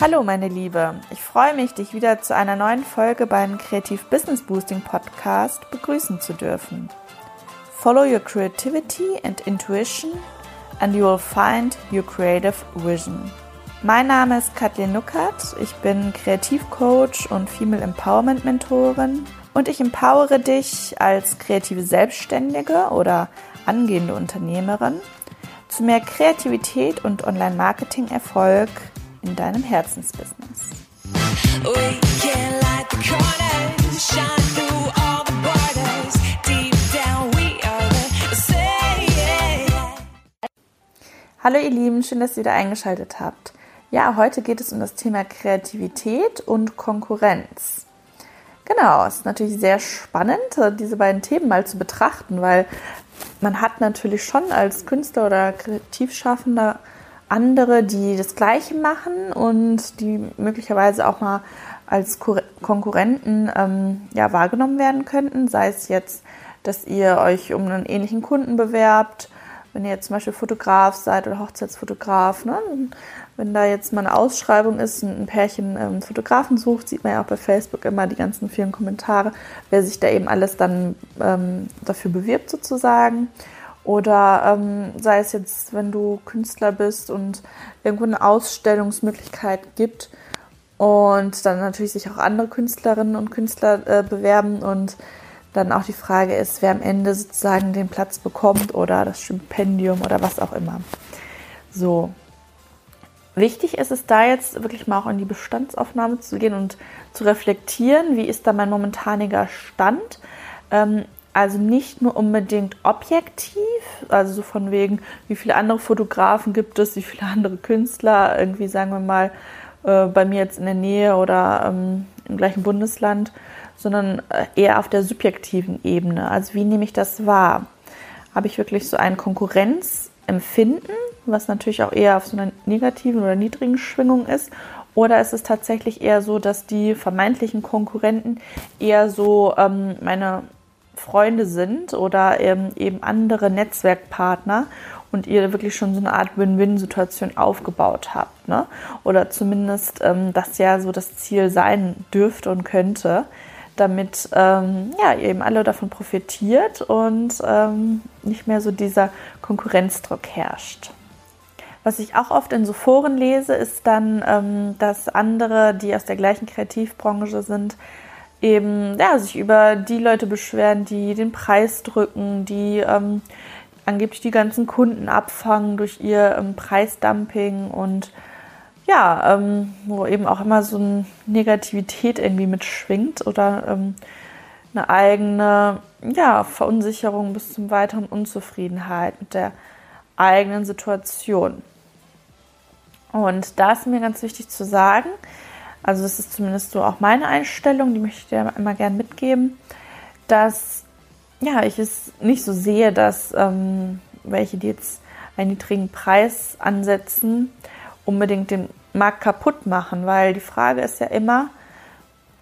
Hallo meine Liebe, ich freue mich, dich wieder zu einer neuen Folge beim Kreativ Business Boosting Podcast begrüßen zu dürfen. Follow your creativity and intuition and you will find your creative vision. Mein Name ist Kathleen Nuckert, ich bin Kreativcoach und Female Empowerment Mentorin. Und ich empowere dich als kreative Selbstständige oder angehende Unternehmerin zu mehr Kreativität und Online-Marketing-Erfolg in deinem Herzensbusiness. Hallo ihr Lieben, schön, dass ihr wieder eingeschaltet habt. Ja, heute geht es um das Thema Kreativität und Konkurrenz. Genau, es ist natürlich sehr spannend, diese beiden Themen mal zu betrachten, weil man hat natürlich schon als Künstler oder Kreativschaffender andere, die das Gleiche machen und die möglicherweise auch mal als Kur- Konkurrenten ähm, ja, wahrgenommen werden könnten. Sei es jetzt, dass ihr euch um einen ähnlichen Kunden bewerbt, wenn ihr jetzt zum Beispiel Fotograf seid oder Hochzeitsfotograf. Ne? Wenn da jetzt mal eine Ausschreibung ist, ein Pärchen ähm, Fotografen sucht, sieht man ja auch bei Facebook immer die ganzen vielen Kommentare, wer sich da eben alles dann ähm, dafür bewirbt sozusagen. Oder ähm, sei es jetzt, wenn du Künstler bist und irgendwo eine Ausstellungsmöglichkeit gibt und dann natürlich sich auch andere Künstlerinnen und Künstler äh, bewerben und dann auch die Frage ist, wer am Ende sozusagen den Platz bekommt oder das Stipendium oder was auch immer. So. Wichtig ist es da jetzt wirklich mal auch in die Bestandsaufnahme zu gehen und zu reflektieren, wie ist da mein momentaniger Stand. Ähm, also nicht nur unbedingt objektiv, also so von wegen, wie viele andere Fotografen gibt es, wie viele andere Künstler, irgendwie sagen wir mal, äh, bei mir jetzt in der Nähe oder ähm, im gleichen Bundesland, sondern äh, eher auf der subjektiven Ebene. Also wie nehme ich das wahr? Habe ich wirklich so ein Konkurrenzempfinden, was natürlich auch eher auf so einer negativen oder niedrigen Schwingung ist? Oder ist es tatsächlich eher so, dass die vermeintlichen Konkurrenten eher so ähm, meine Freunde sind oder ähm, eben andere Netzwerkpartner und ihr wirklich schon so eine Art Win-Win-Situation aufgebaut habt. Ne? Oder zumindest ähm, das ja so das Ziel sein dürfte und könnte, damit ähm, ja, ihr eben alle davon profitiert und ähm, nicht mehr so dieser Konkurrenzdruck herrscht. Was ich auch oft in so Foren lese, ist dann, ähm, dass andere, die aus der gleichen Kreativbranche sind, eben ja, sich über die Leute beschweren, die den Preis drücken, die ähm, angeblich die ganzen Kunden abfangen durch ihr ähm, Preisdumping und ja, ähm, wo eben auch immer so eine Negativität irgendwie mitschwingt oder ähm, eine eigene ja, Verunsicherung bis zum weiteren Unzufriedenheit mit der eigenen Situation. Und da ist mir ganz wichtig zu sagen, also das ist zumindest so auch meine Einstellung, die möchte ich dir immer gern mitgeben, dass ja, ich es nicht so sehe, dass ähm, welche, die jetzt einen niedrigen Preis ansetzen, unbedingt den Markt kaputt machen, weil die Frage ist ja immer,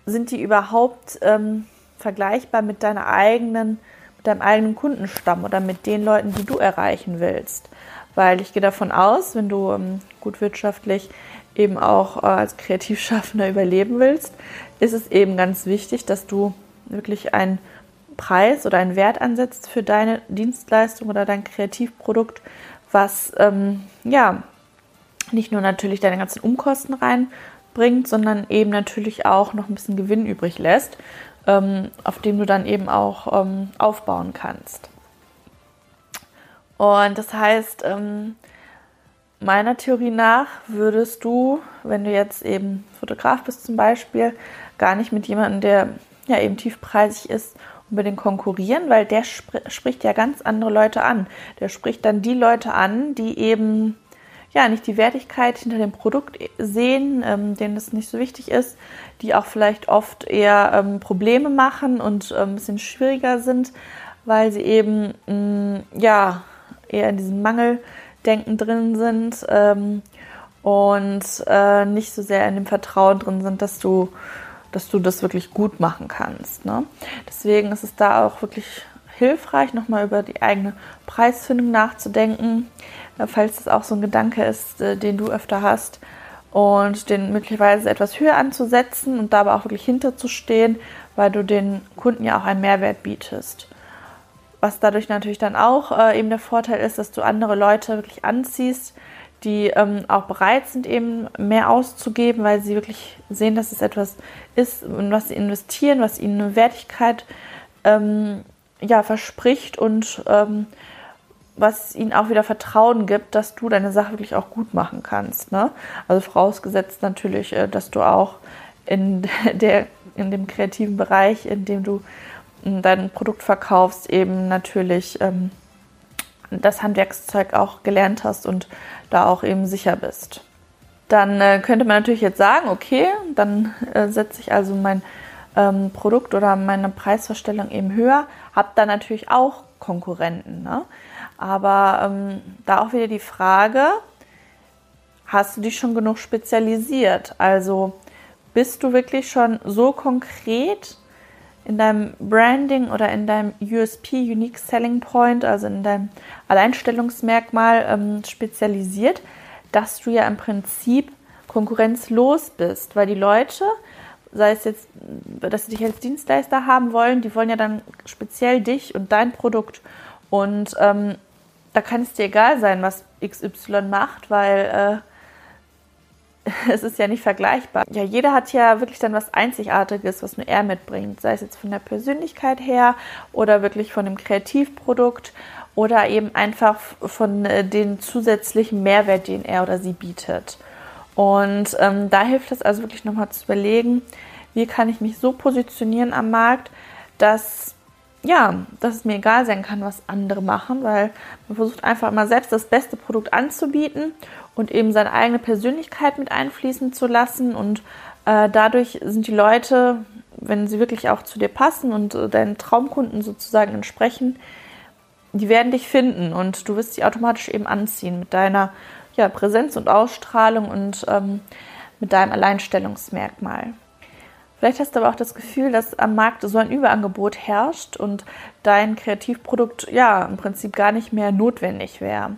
sind die überhaupt ähm, vergleichbar mit deiner eigenen, mit deinem eigenen Kundenstamm oder mit den Leuten, die du erreichen willst? Weil ich gehe davon aus, wenn du ähm, gut wirtschaftlich eben auch äh, als Kreativschaffender überleben willst, ist es eben ganz wichtig, dass du wirklich einen Preis oder einen Wert ansetzt für deine Dienstleistung oder dein Kreativprodukt, was ähm, ja nicht nur natürlich deine ganzen Umkosten reinbringt, sondern eben natürlich auch noch ein bisschen Gewinn übrig lässt, ähm, auf dem du dann eben auch ähm, aufbauen kannst. Und das heißt, ähm, meiner Theorie nach würdest du, wenn du jetzt eben Fotograf bist zum Beispiel, gar nicht mit jemandem, der ja eben tiefpreisig ist, unbedingt konkurrieren, weil der spr spricht ja ganz andere Leute an. Der spricht dann die Leute an, die eben ja nicht die Wertigkeit hinter dem Produkt sehen, ähm, denen das nicht so wichtig ist, die auch vielleicht oft eher ähm, Probleme machen und ähm, ein bisschen schwieriger sind, weil sie eben mh, ja eher in diesem Mangeldenken drin sind ähm, und äh, nicht so sehr in dem Vertrauen drin sind, dass du dass du das wirklich gut machen kannst. Ne? Deswegen ist es da auch wirklich hilfreich, nochmal über die eigene Preisfindung nachzudenken, äh, falls das auch so ein Gedanke ist, äh, den du öfter hast und den möglicherweise etwas höher anzusetzen und dabei auch wirklich hinterzustehen, weil du den Kunden ja auch einen Mehrwert bietest. Was dadurch natürlich dann auch äh, eben der Vorteil ist, dass du andere Leute wirklich anziehst, die ähm, auch bereit sind, eben mehr auszugeben, weil sie wirklich sehen, dass es etwas ist, in was sie investieren, was ihnen eine Wertigkeit ähm, ja, verspricht und ähm, was ihnen auch wieder Vertrauen gibt, dass du deine Sache wirklich auch gut machen kannst. Ne? Also vorausgesetzt natürlich, äh, dass du auch in, der, in dem kreativen Bereich, in dem du hm, dein Produkt verkaufst, eben natürlich ähm, das Handwerkszeug auch gelernt hast und da auch eben sicher bist. Dann äh, könnte man natürlich jetzt sagen, okay, dann äh, setze ich also mein ähm, Produkt oder meine Preisverstellung eben höher, habe dann natürlich auch Konkurrenten. Ne? Aber ähm, da auch wieder die Frage, hast du dich schon genug spezialisiert? Also bist du wirklich schon so konkret in deinem Branding oder in deinem USP, Unique Selling Point, also in deinem Alleinstellungsmerkmal ähm, spezialisiert, dass du ja im Prinzip konkurrenzlos bist, weil die Leute, sei es jetzt, dass sie dich als Dienstleister haben wollen, die wollen ja dann speziell dich und dein Produkt. Und ähm, da kann es dir egal sein, was XY macht, weil äh, es ist ja nicht vergleichbar. Ja, jeder hat ja wirklich dann was Einzigartiges, was nur er mitbringt, sei es jetzt von der Persönlichkeit her oder wirklich von dem Kreativprodukt oder eben einfach von äh, den zusätzlichen Mehrwert, den er oder sie bietet. Und ähm, da hilft es also wirklich nochmal zu überlegen, wie kann ich mich so positionieren am Markt, dass ja, dass es mir egal sein kann, was andere machen, weil man versucht einfach immer selbst das beste Produkt anzubieten und eben seine eigene Persönlichkeit mit einfließen zu lassen. Und äh, dadurch sind die Leute, wenn sie wirklich auch zu dir passen und äh, deinen Traumkunden sozusagen entsprechen, die werden dich finden und du wirst sie automatisch eben anziehen mit deiner ja, Präsenz und Ausstrahlung und ähm, mit deinem Alleinstellungsmerkmal. Vielleicht hast du aber auch das Gefühl, dass am Markt so ein Überangebot herrscht und dein Kreativprodukt ja im Prinzip gar nicht mehr notwendig wäre.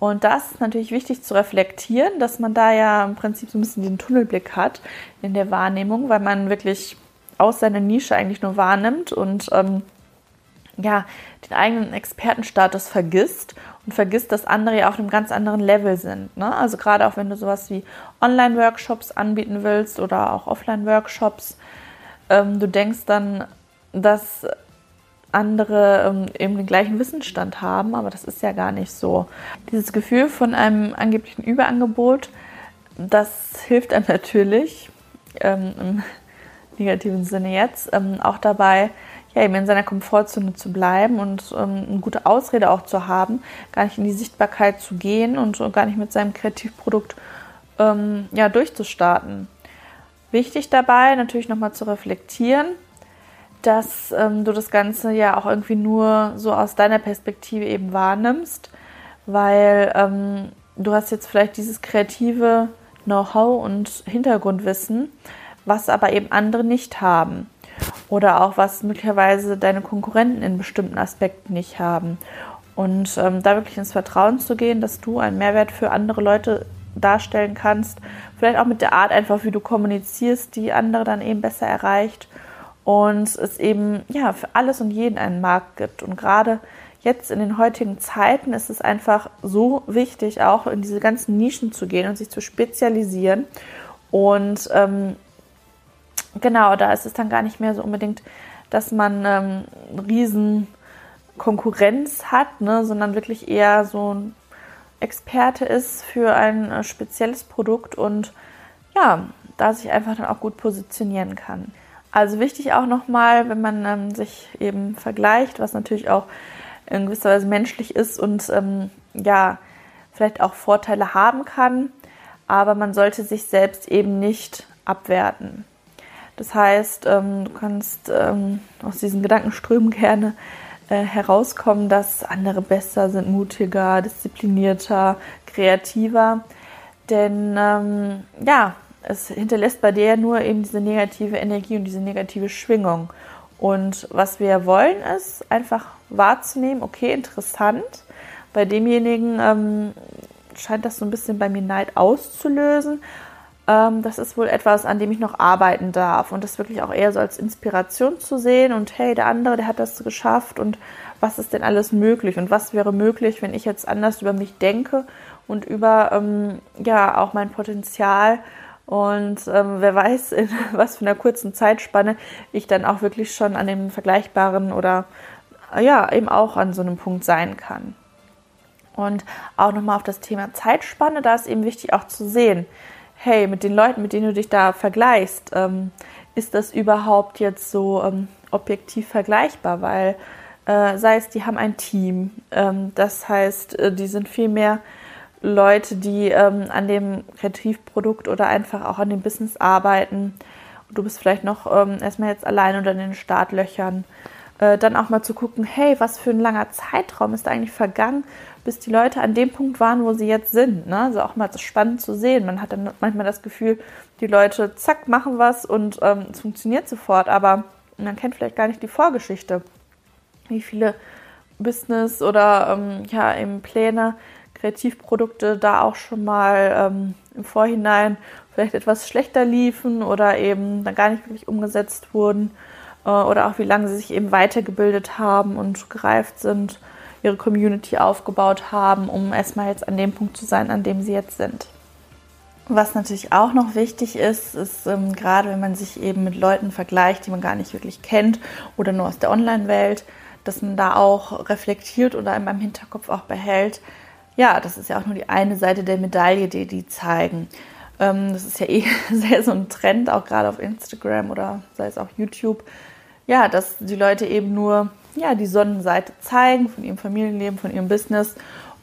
Und das ist natürlich wichtig zu reflektieren, dass man da ja im Prinzip so ein bisschen den Tunnelblick hat in der Wahrnehmung, weil man wirklich aus seiner Nische eigentlich nur wahrnimmt und ähm, ja, den eigenen Expertenstatus vergisst und vergisst, dass andere ja auf einem ganz anderen Level sind. Ne? Also gerade auch wenn du sowas wie Online-Workshops anbieten willst oder auch Offline-Workshops, ähm, du denkst dann, dass andere ähm, eben den gleichen Wissensstand haben, aber das ist ja gar nicht so. Dieses Gefühl von einem angeblichen Überangebot, das hilft einem natürlich ähm, im negativen Sinne jetzt ähm, auch dabei, ja, eben in seiner Komfortzone zu bleiben und ähm, eine gute Ausrede auch zu haben, gar nicht in die Sichtbarkeit zu gehen und gar nicht mit seinem Kreativprodukt ähm, ja, durchzustarten. Wichtig dabei natürlich nochmal zu reflektieren, dass ähm, du das Ganze ja auch irgendwie nur so aus deiner Perspektive eben wahrnimmst, weil ähm, du hast jetzt vielleicht dieses kreative Know-how und Hintergrundwissen, was aber eben andere nicht haben oder auch was möglicherweise deine Konkurrenten in bestimmten Aspekten nicht haben. Und ähm, da wirklich ins Vertrauen zu gehen, dass du einen Mehrwert für andere Leute darstellen kannst, vielleicht auch mit der Art einfach, wie du kommunizierst, die andere dann eben besser erreicht und es eben ja für alles und jeden einen Markt gibt. Und gerade jetzt in den heutigen Zeiten ist es einfach so wichtig, auch in diese ganzen Nischen zu gehen und sich zu spezialisieren. Und ähm, genau, da ist es dann gar nicht mehr so unbedingt, dass man ähm, riesen Konkurrenz hat, ne, sondern wirklich eher so ein Experte ist für ein äh, spezielles Produkt und ja, da sich einfach dann auch gut positionieren kann. Also wichtig auch nochmal, wenn man ähm, sich eben vergleicht, was natürlich auch in gewisser Weise menschlich ist und ähm, ja, vielleicht auch Vorteile haben kann, aber man sollte sich selbst eben nicht abwerten. Das heißt, ähm, du kannst ähm, aus diesen Gedankenströmen gerne äh, herauskommen, dass andere besser sind, mutiger, disziplinierter, kreativer. Denn ähm, ja, es hinterlässt bei dir nur eben diese negative Energie und diese negative Schwingung. Und was wir wollen, ist einfach wahrzunehmen, okay, interessant. Bei demjenigen ähm, scheint das so ein bisschen bei mir Neid auszulösen. Ähm, das ist wohl etwas, an dem ich noch arbeiten darf. Und das wirklich auch eher so als Inspiration zu sehen und hey, der andere, der hat das geschafft und was ist denn alles möglich? Und was wäre möglich, wenn ich jetzt anders über mich denke und über ähm, ja auch mein Potenzial? Und ähm, wer weiß, in was für einer kurzen Zeitspanne ich dann auch wirklich schon an dem vergleichbaren oder ja, eben auch an so einem Punkt sein kann. Und auch nochmal auf das Thema Zeitspanne, da ist eben wichtig auch zu sehen, hey, mit den Leuten, mit denen du dich da vergleichst, ähm, ist das überhaupt jetzt so ähm, objektiv vergleichbar? Weil äh, sei es, die haben ein Team, ähm, das heißt, äh, die sind viel mehr Leute, die ähm, an dem Kreativprodukt oder einfach auch an dem Business arbeiten. Du bist vielleicht noch ähm, erstmal jetzt allein oder in den Startlöchern. Äh, dann auch mal zu gucken, hey, was für ein langer Zeitraum ist da eigentlich vergangen, bis die Leute an dem Punkt waren, wo sie jetzt sind. Ne? Also auch mal spannend zu sehen. Man hat dann manchmal das Gefühl, die Leute, zack, machen was und ähm, es funktioniert sofort, aber man kennt vielleicht gar nicht die Vorgeschichte. Wie viele Business oder ähm, ja, eben Pläne, Kreativprodukte da auch schon mal ähm, im Vorhinein vielleicht etwas schlechter liefen oder eben dann gar nicht wirklich umgesetzt wurden äh, oder auch wie lange sie sich eben weitergebildet haben und gereift sind ihre Community aufgebaut haben, um erstmal jetzt an dem Punkt zu sein, an dem sie jetzt sind. Was natürlich auch noch wichtig ist, ist ähm, gerade wenn man sich eben mit Leuten vergleicht, die man gar nicht wirklich kennt oder nur aus der Online-Welt, dass man da auch reflektiert oder in meinem Hinterkopf auch behält. Ja, das ist ja auch nur die eine Seite der Medaille, die die zeigen. Ähm, das ist ja eh sehr so ein Trend, auch gerade auf Instagram oder sei es auch YouTube. Ja, dass die Leute eben nur ja, die Sonnenseite zeigen von ihrem Familienleben, von ihrem Business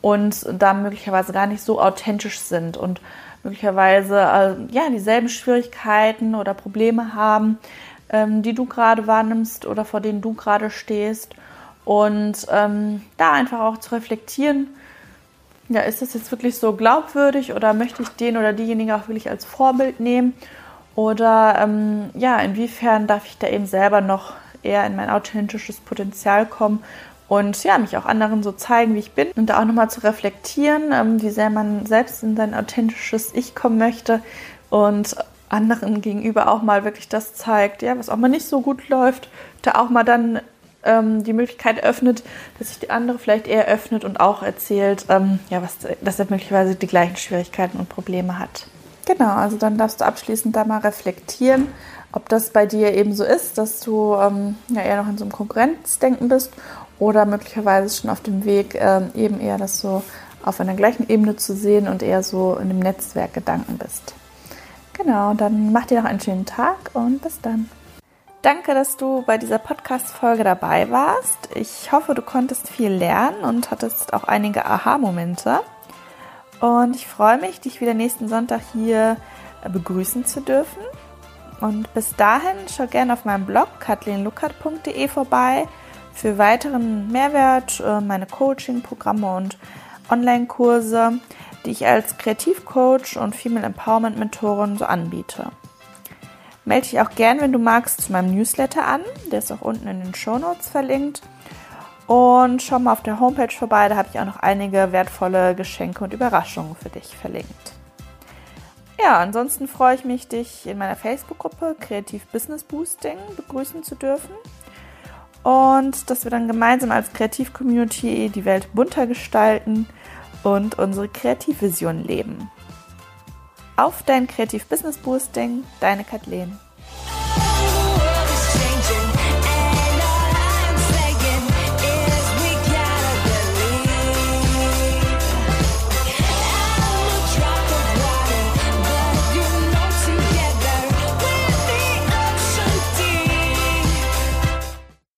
und da möglicherweise gar nicht so authentisch sind und möglicherweise äh, ja dieselben Schwierigkeiten oder Probleme haben, ähm, die du gerade wahrnimmst oder vor denen du gerade stehst. Und ähm, da einfach auch zu reflektieren, ja, ist das jetzt wirklich so glaubwürdig oder möchte ich den oder diejenige auch wirklich als Vorbild nehmen? Oder ähm, ja, inwiefern darf ich da eben selber noch eher in mein authentisches Potenzial kommen und ja, mich auch anderen so zeigen, wie ich bin und da auch nochmal zu reflektieren, ähm, wie sehr man selbst in sein authentisches Ich kommen möchte und anderen gegenüber auch mal wirklich das zeigt, ja, was auch mal nicht so gut läuft, da auch mal dann ähm, die Möglichkeit öffnet, dass sich die andere vielleicht eher öffnet und auch erzählt, ähm, ja, was, dass er möglicherweise die gleichen Schwierigkeiten und Probleme hat. Genau, also dann darfst du abschließend da mal reflektieren ob das bei dir eben so ist, dass du ähm, ja eher noch in so einem Konkurrenzdenken bist oder möglicherweise schon auf dem Weg, ähm, eben eher das so auf einer gleichen Ebene zu sehen und eher so in dem Netzwerkgedanken bist. Genau, dann mach dir noch einen schönen Tag und bis dann. Danke, dass du bei dieser Podcast-Folge dabei warst. Ich hoffe, du konntest viel lernen und hattest auch einige Aha-Momente. Und ich freue mich, dich wieder nächsten Sonntag hier begrüßen zu dürfen. Und bis dahin schau gerne auf meinem Blog kathleenluckert.de vorbei für weiteren Mehrwert, äh, meine Coaching-Programme und Online-Kurse, die ich als Kreativcoach und Female Empowerment Mentorin so anbiete. Melde dich auch gern, wenn du magst, zu meinem Newsletter an. Der ist auch unten in den Show Notes verlinkt. Und schau mal auf der Homepage vorbei, da habe ich auch noch einige wertvolle Geschenke und Überraschungen für dich verlinkt. Ja, ansonsten freue ich mich, dich in meiner Facebook-Gruppe Kreativ Business Boosting begrüßen zu dürfen. Und dass wir dann gemeinsam als Kreativ-Community die Welt bunter gestalten und unsere Kreativvision leben. Auf dein Kreativ Business Boosting, deine Kathleen.